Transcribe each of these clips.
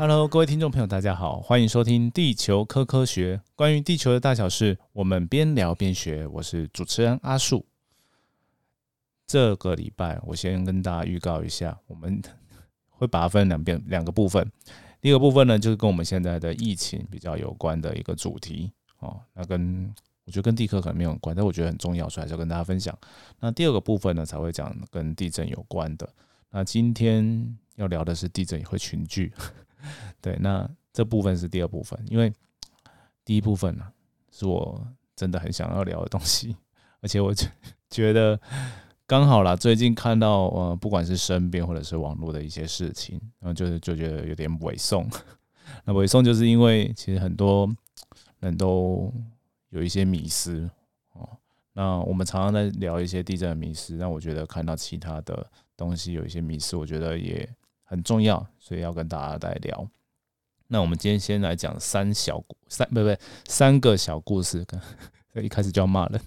Hello，各位听众朋友，大家好，欢迎收听《地球科科学》，关于地球的大小事，我们边聊边学。我是主持人阿树。这个礼拜，我先跟大家预告一下，我们 会把它分两边两个部分。第一个部分呢，就是跟我们现在的疫情比较有关的一个主题哦。那跟我觉得跟地科可能没有关，但我觉得很重要，所以还是要跟大家分享。那第二个部分呢，才会讲跟地震有关的。那今天要聊的是地震也会群聚。对，那这部分是第二部分，因为第一部分呢是我真的很想要聊的东西，而且我觉觉得刚好啦，最近看到呃，不管是身边或者是网络的一些事情，然后就是就觉得有点委送。那委送就是因为其实很多人都有一些迷失哦。那我们常常在聊一些地震的迷失，让我觉得看到其他的东西有一些迷失，我觉得也。很重要，所以要跟大家来聊。那我们今天先来讲三小故三不不三个小故事，一开始就要骂人，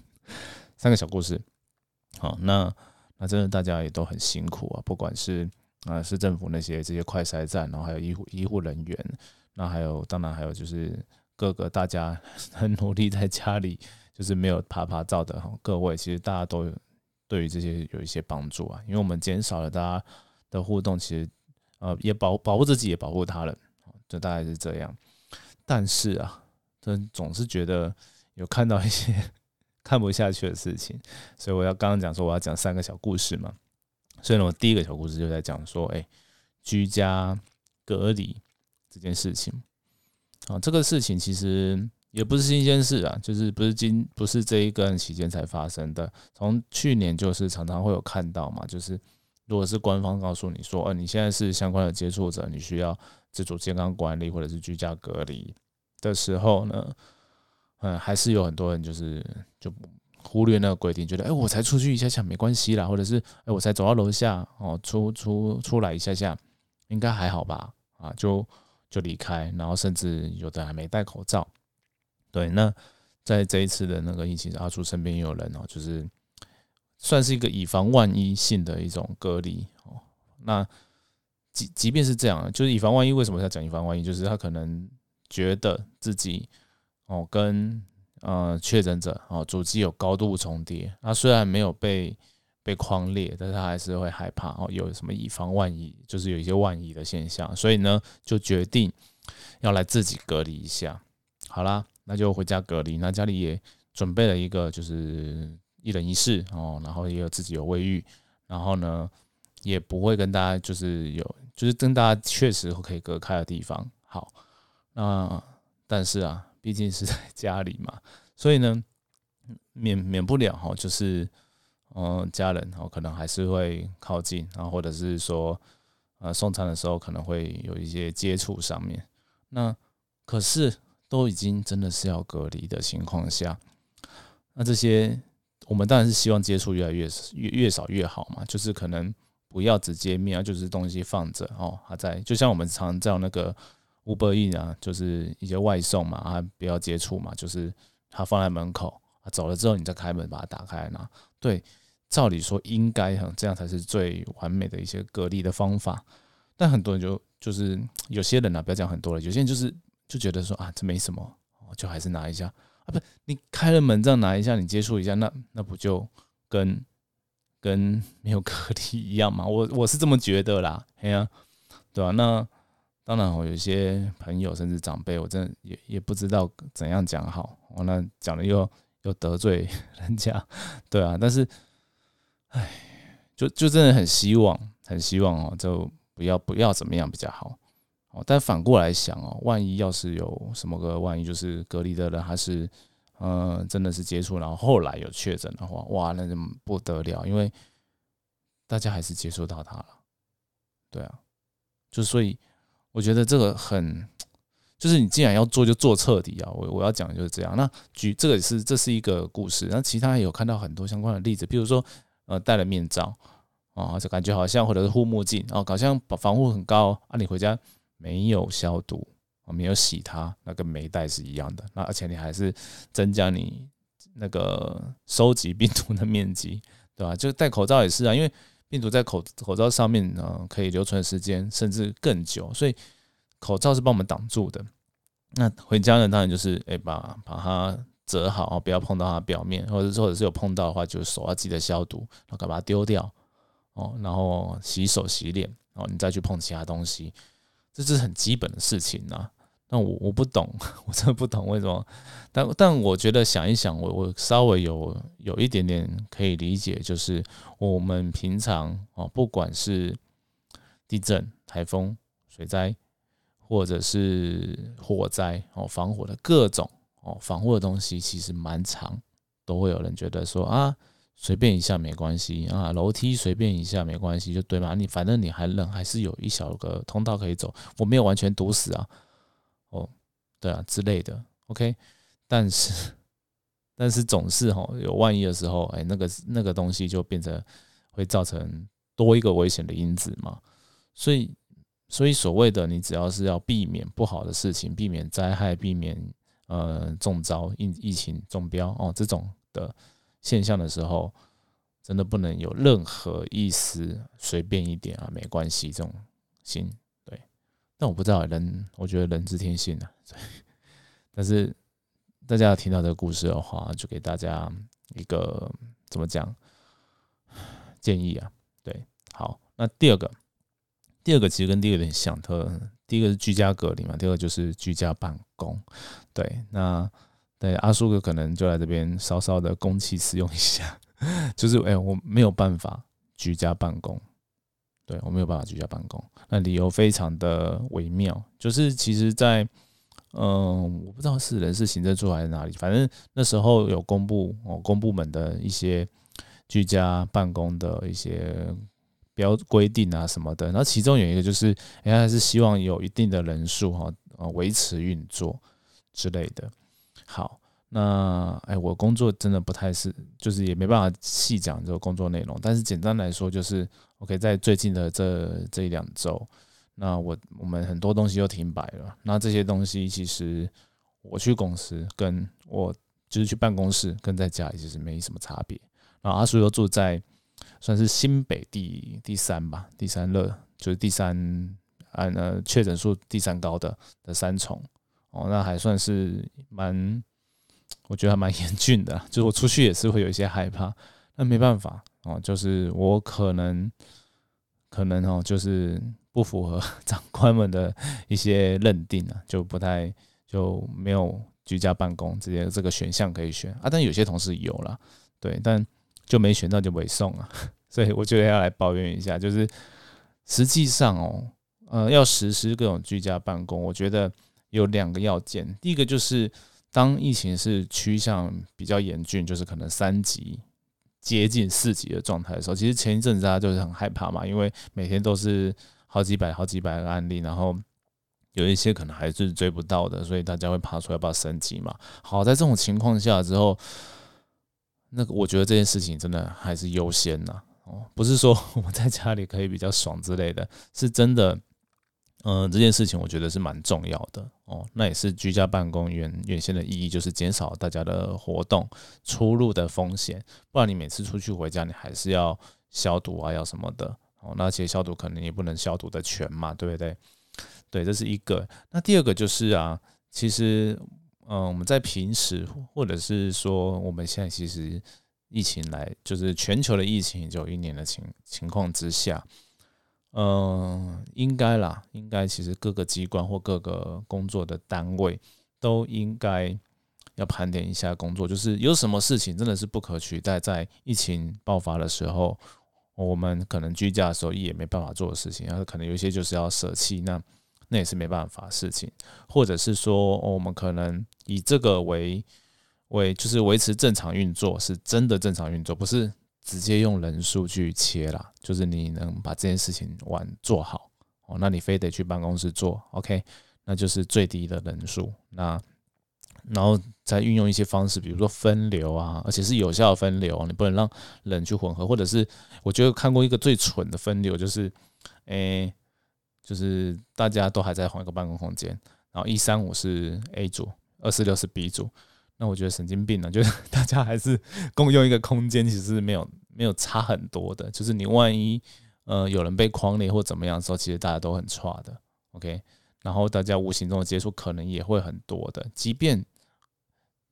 三个小故事。好，那那真的大家也都很辛苦啊，不管是啊市政府那些这些快筛站，然后还有医护医护人员，那还有当然还有就是各个大家很努力在家里就是没有爬爬照的各位，其实大家都对于这些有一些帮助啊，因为我们减少了大家的互动，其实。呃，也保保护自己，也保护他人，就大概是这样。但是啊，真总是觉得有看到一些 看不下去的事情，所以我要刚刚讲说我要讲三个小故事嘛。所以呢，我第一个小故事就在讲说，哎，居家隔离这件事情。啊，这个事情其实也不是新鲜事啊，就是不是今不是这一个期间才发生的，从去年就是常常会有看到嘛，就是。如果是官方告诉你说，呃，你现在是相关的接触者，你需要自主健康管理或者是居家隔离的时候呢，嗯，还是有很多人就是就忽略那个规定，觉得，哎，我才出去一下下没关系啦，或者是，哎，我才走到楼下哦，出出出来一下下，应该还好吧？啊，就就离开，然后甚至有的还没戴口罩。对，那在这一次的那个疫情，阿叔身边也有人哦，就是。算是一个以防万一性的一种隔离哦。那即即便是这样，就是以防万一，为什么要讲以防万一？就是他可能觉得自己哦跟呃确诊者哦主机有高度重叠，他虽然没有被被框列，但是他还是会害怕哦，有什么以防万一，就是有一些万一的现象，所以呢就决定要来自己隔离一下。好啦，那就回家隔离。那家里也准备了一个就是。一人一室哦，然后也有自己有卫浴，然后呢，也不会跟大家就是有，就是跟大家确实可以隔开的地方。好，那但是啊，毕竟是在 家里嘛，所以呢，免免不了哈，就是嗯，家人哦，可能还是会靠近，然后或者是说，呃，送餐的时候可能会有一些接触上面。那可是都已经真的是要隔离的情况下，那这些。我们当然是希望接触越来越越越少越好嘛，就是可能不要直接面，就是东西放着哦，还在，就像我们常叫那个 Uber E 啊，就是一些外送嘛，啊不要接触嘛，就是他放在门口，啊走了之后你再开门把它打开拿。对，照理说应该哈，这样才是最完美的一些隔离的方法。但很多人就就是有些人呢，不要讲很多了，有些人就是就觉得说啊这没什么，就还是拿一下。啊，不，你开了门这样拿一下，你接触一下，那那不就跟跟没有隔离一样吗？我我是这么觉得啦，哎呀，对吧？那当然，我有些朋友甚至长辈，我真的也也不知道怎样讲好，我那讲了又又得罪人家，对啊。但是，唉，就就真的很希望，很希望哦，就不要不要怎么样比较好。哦，但反过来想哦，万一要是有什么个万一，就是隔离的人还是，嗯，真的是接触，然后后来有确诊的话，哇，那就不得了，因为大家还是接触到他了，对啊，就所以我觉得这个很，就是你既然要做，就做彻底啊！我我要讲的就是这样。那举这个是这是一个故事，那其他有看到很多相关的例子，比如说呃戴了面罩啊，就感觉好像或者是护目镜哦，好像防护很高啊，你回家。没有消毒没有洗它，那跟没带是一样的。那而且你还是增加你那个收集病毒的面积，对吧？就戴口罩也是啊，因为病毒在口口罩上面呢，可以留存时间甚至更久，所以口罩是帮我们挡住的。那回家呢，当然就是诶，把把它折好，不要碰到它表面，或者或者是有碰到的话，就手要记得消毒，然后把它丢掉哦，然后洗手洗脸，然后你再去碰其他东西，这是很基本的事情呐。那我我不懂，我真的不懂为什么。但但我觉得想一想，我我稍微有有一点点可以理解，就是我们平常哦，不管是地震、台风、水灾，或者是火灾哦，防火的各种哦，防护的东西其实蛮长，都会有人觉得说啊，随便一下没关系啊，楼梯随便一下没关系，就对嘛？你反正你还冷，还是有一小个通道可以走，我没有完全堵死啊。哦，对啊之类的，OK，但是 但是总是哈有万一的时候，哎，那个那个东西就变成会造成多一个危险的因子嘛，所以所以所谓的你只要是要避免不好的事情，避免灾害，避免呃中招疫疫情中标哦这种的现象的时候，真的不能有任何意思随便一点啊，没关系这种心。对但我不知道人，我觉得人之天性啊。对 但是大家听到这个故事的话，就给大家一个怎么讲建议啊？对，好，那第二个，第二个其实跟第一个有点像，特第一个是居家隔离嘛，第二个就是居家办公。对，那对阿叔哥可能就在这边稍稍的公器私用一下，就是哎，我没有办法居家办公。对我没有办法居家办公，那理由非常的微妙，就是其实，在嗯，我不知道是人事行政处还是哪里，反正那时候有公布哦，公部门的一些居家办公的一些标规定啊什么的，然后其中有一个就是，哎，还是希望有一定的人数哈，呃，维持运作之类的。好。那哎，我工作真的不太是，就是也没办法细讲这个工作内容。但是简单来说，就是 OK，在最近的这这一两周，那我我们很多东西又停摆了。那这些东西其实我去公司，跟我就是去办公室，跟在家里其实没什么差别。然后阿叔又住在算是新北第第三吧，第三热就是第三按呃确诊数第三高的的三重哦，那还算是蛮。我觉得还蛮严峻的，就是我出去也是会有一些害怕，那没办法哦，就是我可能可能哦，就是不符合 长官们的一些认定啊，就不太就没有居家办公这些这个选项可以选啊，但有些同事有了，对，但就没选到就没送啊，所以我觉得要来抱怨一下，就是实际上哦，呃，要实施各种居家办公，我觉得有两个要件，第一个就是。当疫情是趋向比较严峻，就是可能三级接近四级的状态的时候，其实前一阵子大家就是很害怕嘛，因为每天都是好几百、好几百个案例，然后有一些可能还是追不到的，所以大家会爬出来要不要升级嘛。好，在这种情况下之后，那个我觉得这件事情真的还是优先呐。哦，不是说 我在家里可以比较爽之类的，是真的。嗯，这件事情我觉得是蛮重要的哦。那也是居家办公原原先的意义，就是减少大家的活动出入的风险。不然你每次出去回家，你还是要消毒啊，要什么的哦。那其实消毒可能也不能消毒的全嘛，对不对？对，这是一个。那第二个就是啊，其实嗯，我们在平时或者是说我们现在其实疫情来，就是全球的疫情就有一年的情情况之下。嗯，应该啦，应该其实各个机关或各个工作的单位都应该要盘点一下工作，就是有什么事情真的是不可取代，在疫情爆发的时候，我们可能居家的时候也没办法做的事情，然后可能有一些就是要舍弃，那那也是没办法事情，或者是说我们可能以这个为为就是维持正常运作，是真的正常运作，不是。直接用人数去切啦，就是你能把这件事情完做好哦，那你非得去办公室做，OK，那就是最低的人数。那然后再运用一些方式，比如说分流啊，而且是有效的分流，你不能让人去混合，或者是我觉得看过一个最蠢的分流，就是诶，就是大家都还在同一个办公空间，然后一三五是 A 组，二四六是 B 组。那我觉得神经病呢，就是 大家还是共用一个空间，其实是没有没有差很多的。就是你万一呃有人被框裂或怎么样的时候，其实大家都很差的。OK，然后大家无形中的接触可能也会很多的，即便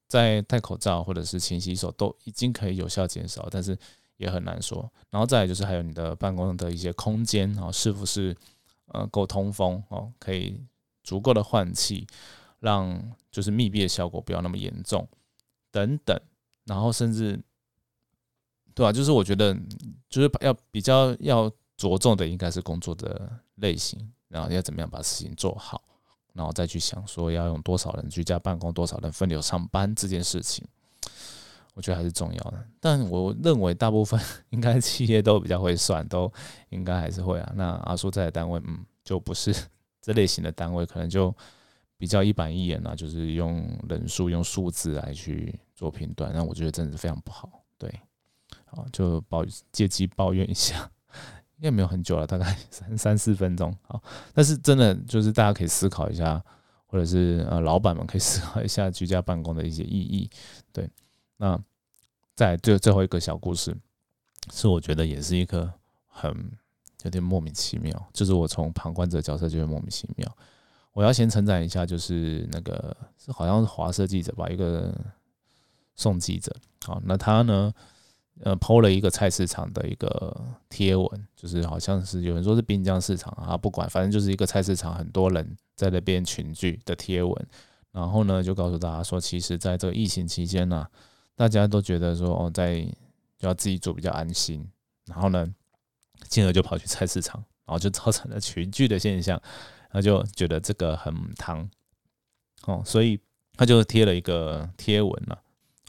在戴口罩或者是勤洗手都已经可以有效减少，但是也很难说。然后再来就是还有你的办公的一些空间啊，是不是呃够通风哦，可以足够的换气，让就是密闭的效果不要那么严重等等。然后甚至对吧？就是我觉得就是要比较要着重的应该是工作的类型，然后要怎么样把事情做好。然后再去想说要用多少人居家办公，多少人分流上班这件事情，我觉得还是重要的。但我认为大部分 应该企业都比较会算，都应该还是会啊。那阿叔在的单位，嗯，就不是 这类型的单位，可能就比较一板一眼啊，就是用人数、用数字来去做评断。那我觉得真的是非常不好。对，好，就抱借机抱怨一下。应该没有很久了，大概三三四分钟。好，但是真的就是大家可以思考一下，或者是呃老板们可以 思考一下居家办公的一些意义。对，那在最最后一个小故事，是我觉得也是一个很有点莫名其妙，就是我从旁观者角色觉得莫名其妙。我要先称赞一下，就是那个是好像是华社记者吧，一个宋记者。好，那他呢？呃，抛了一个菜市场的一个贴文，就是好像是有人说是滨江市场啊，不管，反正就是一个菜市场，很多人在那边群聚的贴文。然后呢，就告诉大家说，其实在这个疫情期间呢，大家都觉得说哦，在要自己做比较安心。然后呢，进而就跑去菜市场，然后就造成了群聚的现象，他就觉得这个很汤哦，所以他就贴了一个贴文了。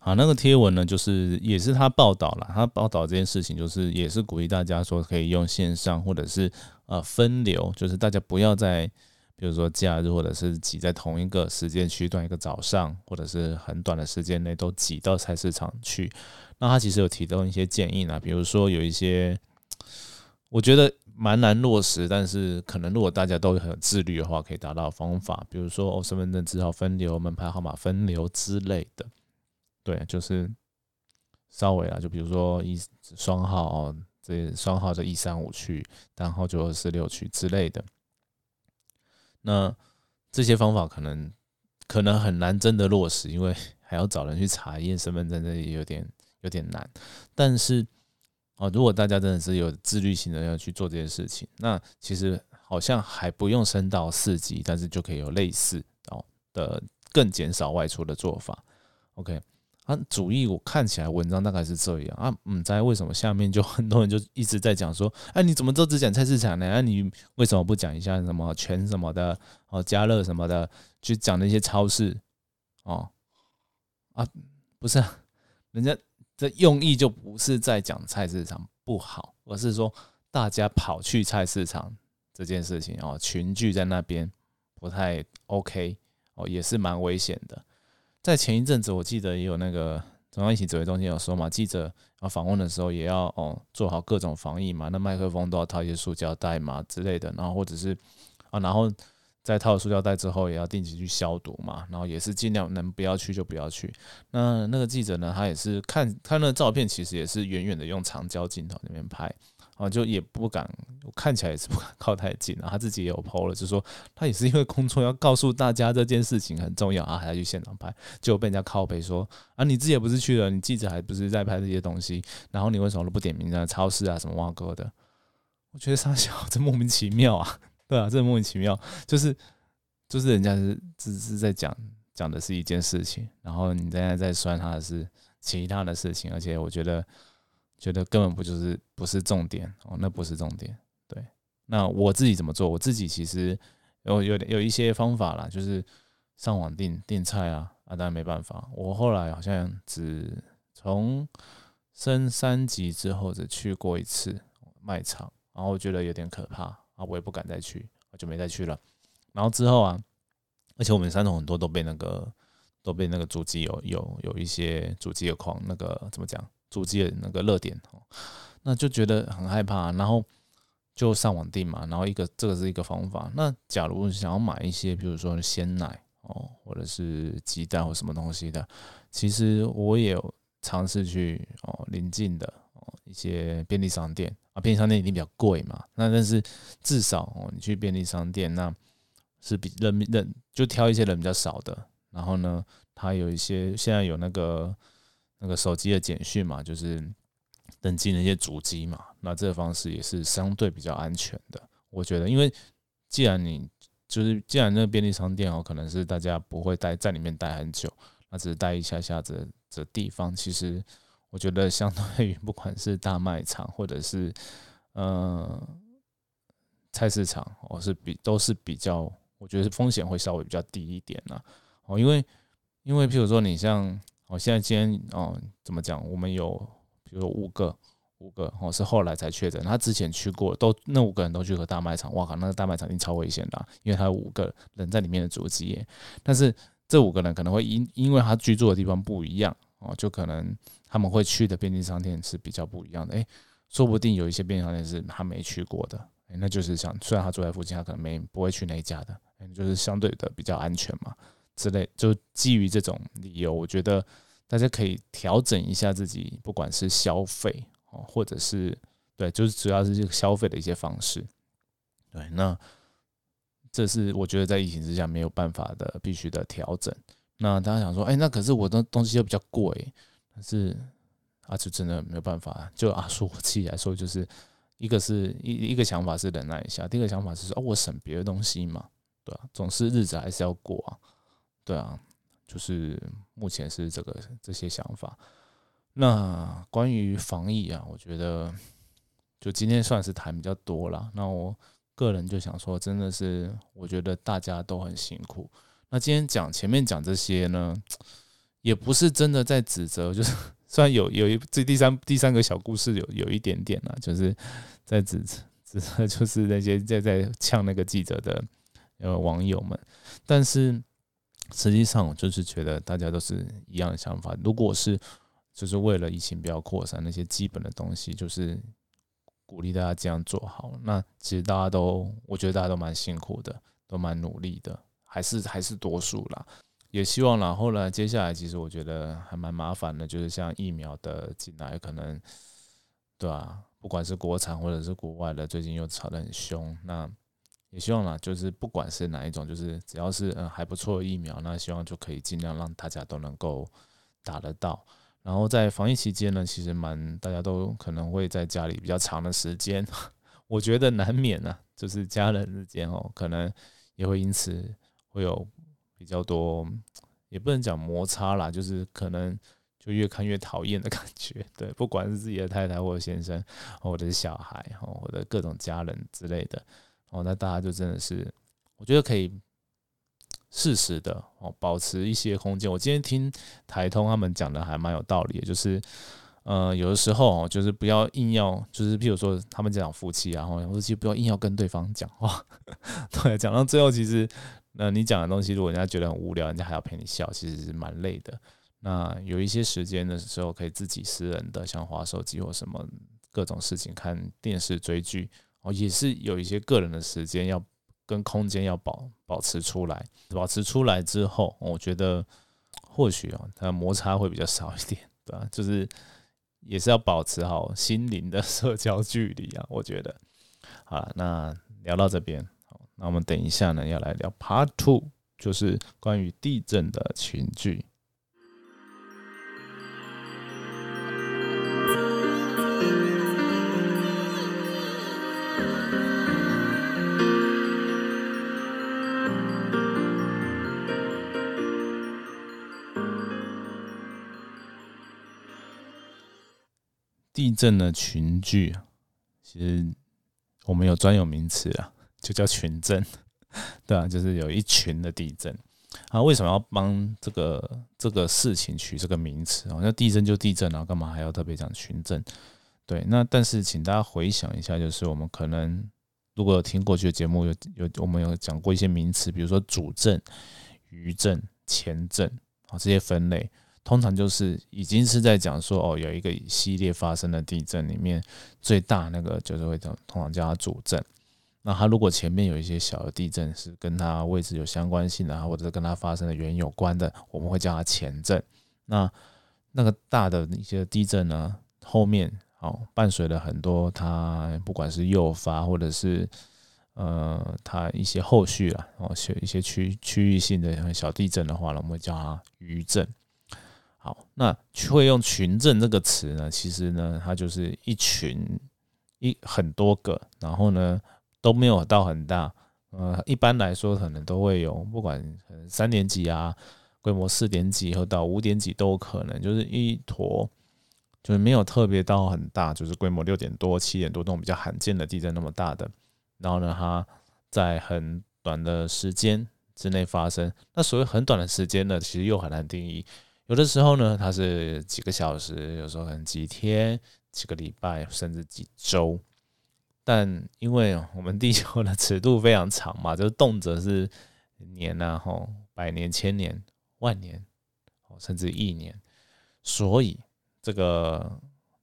好，那个贴文呢，就是也是他报道了，他报道这件事情，就是也是鼓励大家说可以用线上或者是呃分流，就是大家不要在比如说假日或者是挤在同一个时间区段，一个早上或者是很短的时间内都挤到菜市场去。那他其实有提供一些建议呢，比如说有一些我觉得蛮难落实，但是可能如果大家都很自律的话，可以达到方法，比如说哦身份证字号分流、门牌号码分流之类的。对，就是稍微啊，就比如说一双号哦，这双号的一三五去，单号就二四六去之类的。那这些方法可能可能很难真的落实，因为还要找人去查验身份证，这也有点有点难。但是哦，如果大家真的是有自律性的要去做这件事情，那其实好像还不用升到四级，但是就可以有类似哦的更减少外出的做法。OK。啊，主意我看起来文章大概是这样啊，嗯，在为什么下面就很多人就一直在讲说，哎，你怎么都只讲菜市场呢？啊，你为什么不讲一下什么全什么的哦，家乐什么的，去讲那些超市哦？啊，不是，人家这用意就不是在讲菜市场不好，而是说大家跑去菜市场这件事情哦，群聚在那边不太 OK 哦，也是蛮危险的。在前一阵子，我记得也有那个中央疫情指挥中心有说嘛，记者要访问的时候也要哦做好各种防疫嘛，那麦克风都要套一些塑胶袋嘛之类的，然后或者是啊，然后在套塑料袋之后也要定期去消毒嘛，然后也是尽量能不要去就不要去。那那个记者呢，他也是看看那照片，其实也是远远的用长焦镜头那边拍。啊，就也不敢，看起来也是不敢靠太近啊。他自己也有 PO 了，就说他也是因为工作要告诉大家这件事情很重要啊，还要去现场拍，就被人家靠背说啊，你自己也不是去了，你记者还不是在拍这些东西，然后你为什么都不点名呢？超市啊，什么挖哥的，我觉得傻小 真莫名其妙啊，对啊，这莫名其妙，就是就是人家是只是在讲讲的是一件事情，然后你现在在算他的是其他的事情，而且我觉得。觉得根本不就是不是重点哦，那不是重点。对，那我自己怎么做？我自己其实有有有一些方法啦，就是上网订订菜啊啊，当然没办法。我后来好像只从升三级之后只去过一次卖场，然后我觉得有点可怕啊，我也不敢再去，我就没再去了。然后之后啊，而且我们三桶很多都被那个都被那个主机有有有一些主机的狂那个怎么讲？主机的那个热点哦，那就觉得很害怕，然后就上网订嘛。然后一个这个是一个方法。那假如想要买一些，比如说鲜奶哦，或者是鸡蛋或什么东西的，其实我也有尝试去哦临近的一些便利商店啊，便利商店一定比较贵嘛。那但是至少哦，你去便利商店，那是比人人就挑一些人比较少的，然后呢，它有一些现在有那个那个手机的简讯嘛，就是登记那些主机嘛，那这个方式也是相对比较安全的。我觉得，因为既然你就是既然那个便利商店哦，可能是大家不会待在里面待很久，那只是待一下下子的地方，其实我觉得相对于 不管是大卖场或者是呃菜市场，我是比都是比较。我觉得风险会稍微比较低一点呢，哦，因为因为譬如说你像哦，现在今天哦怎么讲？我们有比如说五个五个哦是后来才确诊，他之前去过，都那五个人都去过大卖场，哇靠，那个大卖场已经超危险的，因为他有五个人在里面的足迹，但是这五个人可能会因因为他居住的地方不一样哦，就可能他们会去的便利商店是比较不一样的，诶，说不定有一些便利商店是他没去过的，诶，那就是想虽然他住在附近，他可能没不会去那一家的。就是相对的比较安全嘛，之类，就基于这种理由，我觉得大家可以调整一下自己，不管是消费哦，或者是对，就是主要是这个消费的一些方式。对，那这是我觉得在疫情之下没有办法的必须的调整。那大家想说，哎，那可是我的东西又比较贵，是啊，就真的没有办法。就啊，说我自己来说，就是一个是一一个想法是忍耐一下，第二个想法是说，哦，我省别的东西嘛。对啊，总是日子还是要过啊，对啊，就是目前是这个这些想法。那关于防疫啊，我觉得就今天算是谈比较多了。那我个人就想说，真的是我觉得大家都很辛苦。那今天讲前面讲这些呢，也不是真的在指责，就是 虽然有有一这第三第三个小故事有有一点点啊，就是在指责指责，就是那些在在呛那个记者的。呃，网友们，但是实际上，我就是觉得大家都是一样的想法。如果是就是为了疫情不要扩散，那些基本的东西，就是鼓励大家这样做好。那其实大家都，我觉得大家都蛮辛苦的，都蛮努力的，还是还是多数啦。也希望啦。后来接下来，其实我觉得还蛮麻烦的，就是像疫苗的进来，可能对吧？不管是国产或者是国外的，最近又吵得很凶，那。也希望啦，就是不管是哪一种，就是只要是嗯还不错的疫苗，那希望就可以尽量让大家都能够打得到。然后在防疫期间呢，其实蛮大家都可能会在家里比较长的时间，我觉得难免呢，就是家人之间哦，可能也会因此会有比较多，也不能讲摩擦啦，就是可能就越看越讨厌的感觉。对，不管是自己的太太或者先生，或者是小孩，哦，或者各种家人之类的。哦，那大家就真的是，我觉得可以适时的哦，保持一些空间。我今天听台通他们讲的还蛮有道理，就是呃，有的时候哦，就是不要硬要，就是譬如说他们讲夫妻啊，或者其实不要硬要跟对方讲话，对，讲到最后，其实那你讲的东西，如果人家觉得很无聊，人家还要陪你笑，其实是蛮累的。那有一些时间的时候，可以自己私人的，像划手机或什么各种事情，看电视追剧。哦，也是有一些个人的时间要跟空间要保保持出来，保持出来之后，我觉得或许哦，它摩擦会比较少一点，对吧？就是也是要保持好心灵的 社交距离啊，我觉得。好，那聊到这边，那我们等一下呢要来聊 Part Two，就是关于地震的群聚。地震的群聚啊，其实我们有专有名词啊，就叫群震，对啊，就是有一群的地震。啊，为什么要帮这个这个事情取这个名词啊？那地震就地震啊，干嘛还要特别讲群震？对，那但是请大家回想一下，就是我们可能如果有听过去的节目，有有我们有讲过一些名词，比如说主震、余震、前震啊这些分类。通常就是已经是在讲说哦，有一个系列发生的地震里面最大那个就是会通通常叫它主震。那它如果前面有一些小的地震是跟它位置有相关性的，或者是跟它发生的原因有关的，我们会叫它前震。那那个大的一些地震呢，后面哦伴随了很多它不管是诱发或者是呃，它一些后续啊，哦，一些区区域性的小地震的话呢，我们会叫它余震。好，那会用群震这个词呢，其实呢，它就是一群一很多个，然后呢都没有到很大，呃，一般来说可能都会有，不管三点几啊，规模四点几或到五点几都有可能，就是一坨，就是没有特别到很大，就是规模六点多、七点多这种比较罕见的地震那么大的。然后呢，它在很短的时间之内发生。那所谓很短的时间呢，其实又很难定义。有的时候呢，它是几个小时，有时候可能几天、几个礼拜，甚至几周。但因为我们地球的尺度非常长嘛，就是动辄是年啊，吼，百年、千年、万年，甚至亿年，所以这个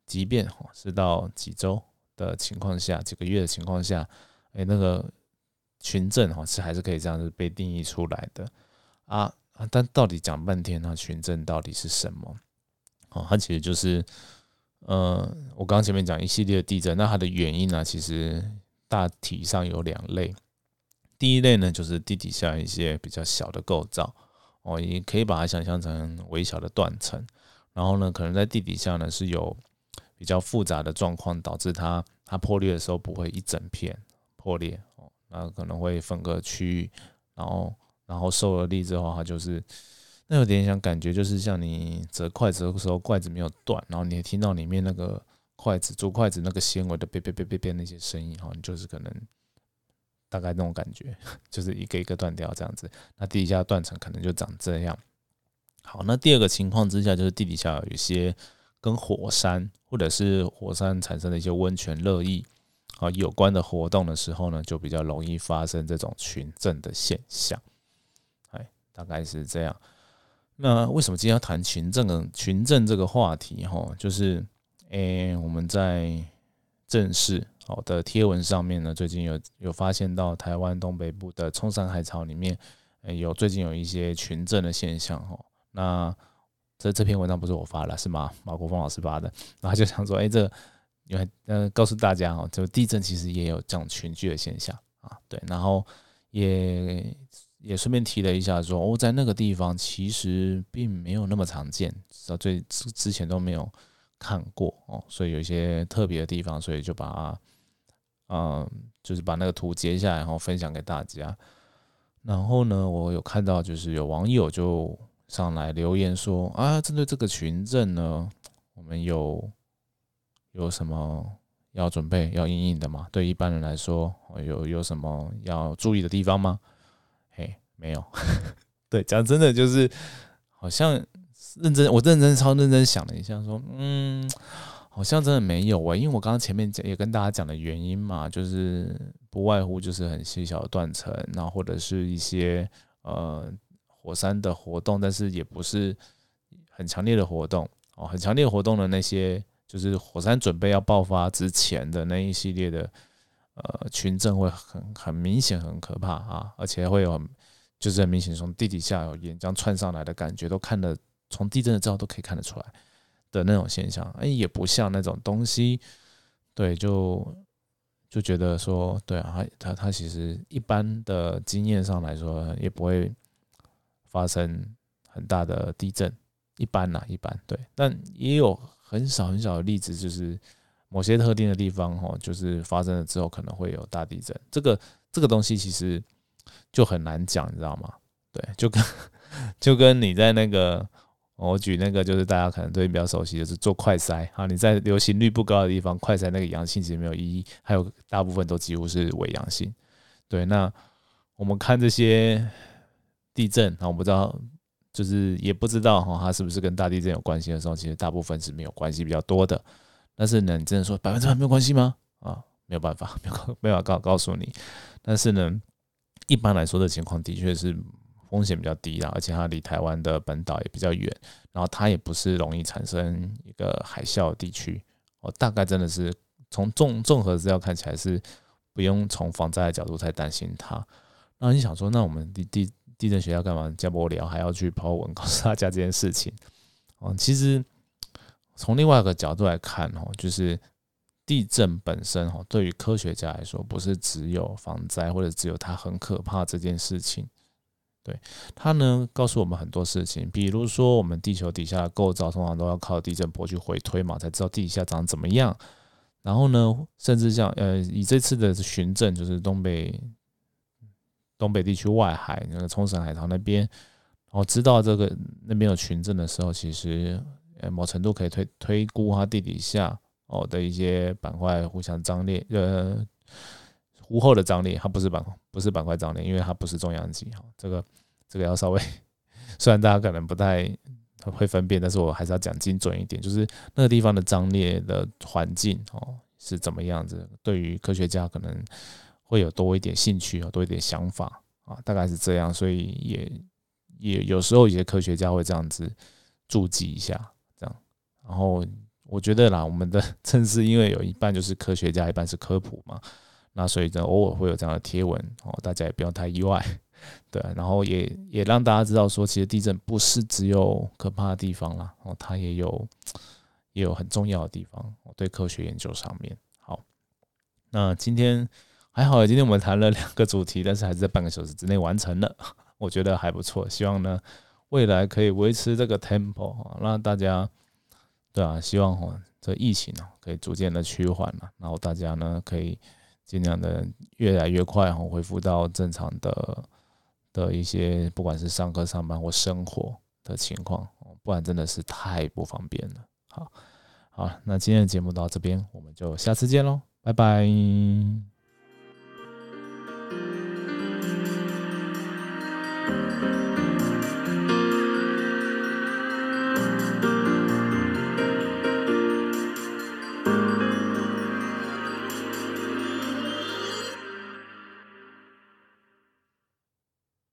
即便是到几周的情况下，几个月的情况下。哎，那个群震哈是还是可以这样子被定义出来的啊啊！但到底讲半天，那群震到底是什么？哦，它其实就是，呃，我刚刚前面讲一系列的地震，那它的原因呢，其实大体上有两类。第一类呢，就是地底下一些比较小的构造，哦，也可以把它想象成微小的断层。然后呢，可能在地底下呢是有比较复杂的状况，导致它它破裂的时候不会一整片。破裂哦，那可能会分个区域，然后然后受了力之后，它就是那有点像感觉，就是像你折筷子的时候，筷子没有断，然后你也听到里面那个筷子煮筷子那个纤维的别别别别别那些声音哈，你就是可能大概那种感觉，就是一个一个断掉这样子。那地底下断层可能就长这样。好，那第二个情况之下，就是地底下有一些跟火山或者是火山产生的一些温泉热液。啊，有关的活动的时候呢，就比较容易发生这种群震的现象。哎，大概是这样。那为什么今天要谈群震？群震这个话题，哈，就是，诶，我们在正式好的贴文上面呢，最近有有发现到台湾东北部的冲山海潮里面，有最近有一些群震的现象，哈。那这这篇文章不是我发的，是马马国峰老师发的，然后就想说，哎，这。因为呃，告诉大家哦，就地震其实也有这样群聚的现象啊，对，然后也也顺便提了一下，说哦，在那个地方其实并没有那么常见，到最之之前都没有看过哦，所以有一些特别的地方，所以就把嗯，就是把那个图截下来，然后分享给大家。然后呢，我有看到就是有网友就上来留言说啊，针对这个群症呢，我们有。有什么要准备要应应的吗？对一般人来说，有有什么要注意的地方吗？没有。对，讲真的，就是好像认真，我认真超认真想了一下，说，嗯，好像真的没有啊。因为我刚刚前面也跟大家讲的原因嘛，就是不外乎就是很细小的断层，然后或者是一些呃火山的活动，但是也不是很强烈的活动哦，很强烈活动的那些。就是火山准备要爆发之前的那一系列的呃群震会很很明显很可怕啊，而且会有就是很明显从地底下有岩浆窜上来的感觉，都看得从地震的照都可以看得出来的那种现象，哎，也不像那种东西，对，就就觉得说，对啊，它它它其实一般的经验上来说也不会发生很大的地震，一般呐，一般对，但也有。很少很少的例子，就是某些特定的地方，哦，就是发生了之后可能会有大地震。这个这个东西其实就很难讲，你知道吗？对，就跟就跟你在那个我举那个，就是大家可能对比较熟悉，就是做快筛啊。你在流行率不高的地方，快筛那个阳性其实没有意义，还有大部分都几乎是伪阳性。对，那我们看这些地震，啊，我不知道。就是也不知道哈，它是不是跟大地震有关系的时候，其实大部分是没有关系比较多的。但是呢，你真的说百分之百没有关系吗？啊，没有办法，没有没法告告诉你。但是呢，一般来说的情况的确是风险比较低啦，而且它离台湾的本岛也比较远，然后它也不是容易产生一个海啸地区。我大概真的是从综综合资料看起来是不用从防灾的角度太担心它。那你想说，那我们地地。地震学校干嘛？加波聊还要去抛文告诉大家这件事情。哦，其实从另外一个角度来看，哦，就是地震本身哈，对于科学家来说，不是只有防灾或者只有它很可怕这件事情。对它呢，告诉我们很多事情，比如说我们地球底下的构造通常都要靠地震波去回推嘛，才知道地下长怎么样。然后呢，甚至像呃，以这次的巡震，就是东北东北地区外海那个冲绳海棠那边，然后知道这个那边有群震的时候，其实呃某程度可以推推估它地底下。哦的一些板块互相张裂，呃，弧后的张裂，它不是板不是板块张裂，因为它不是中央极哈，这个这个要稍微，虽然大家可能不太会分辨，但是我还是要讲精准一点，就是那个地方的张裂的环境哦是怎么样子，对于科学家可能会有多一点兴趣啊，多一点想法啊，大概是这样，所以也也有时候一些科学家会这样子注记一下，这样，然后。我觉得啦，我们的 正是因为有一半就是科学家，一半是科普嘛，那所以呢，偶尔会有这样的贴文哦，大家也不用太意外，对，然后也也让大家知道说，其实地震不是只有可怕的地方啦，哦，它也有也有很重要的地方，对科学研究上面。好，那今天还好，今天我们谈了两个主题，但是还是在半个小时之内完成了，我觉得还不错。希望呢，未来可以维持这个 tempo，让大家。对啊，希望哈这疫情呢可以逐渐的趋缓了，然后大家呢可以尽量的越来越快哈恢复到正常的的一些不管是上课、上班或生活的情况，不然真的是太不方便了。好，好，那今天的节目到这边，我们就下次见喽，拜拜。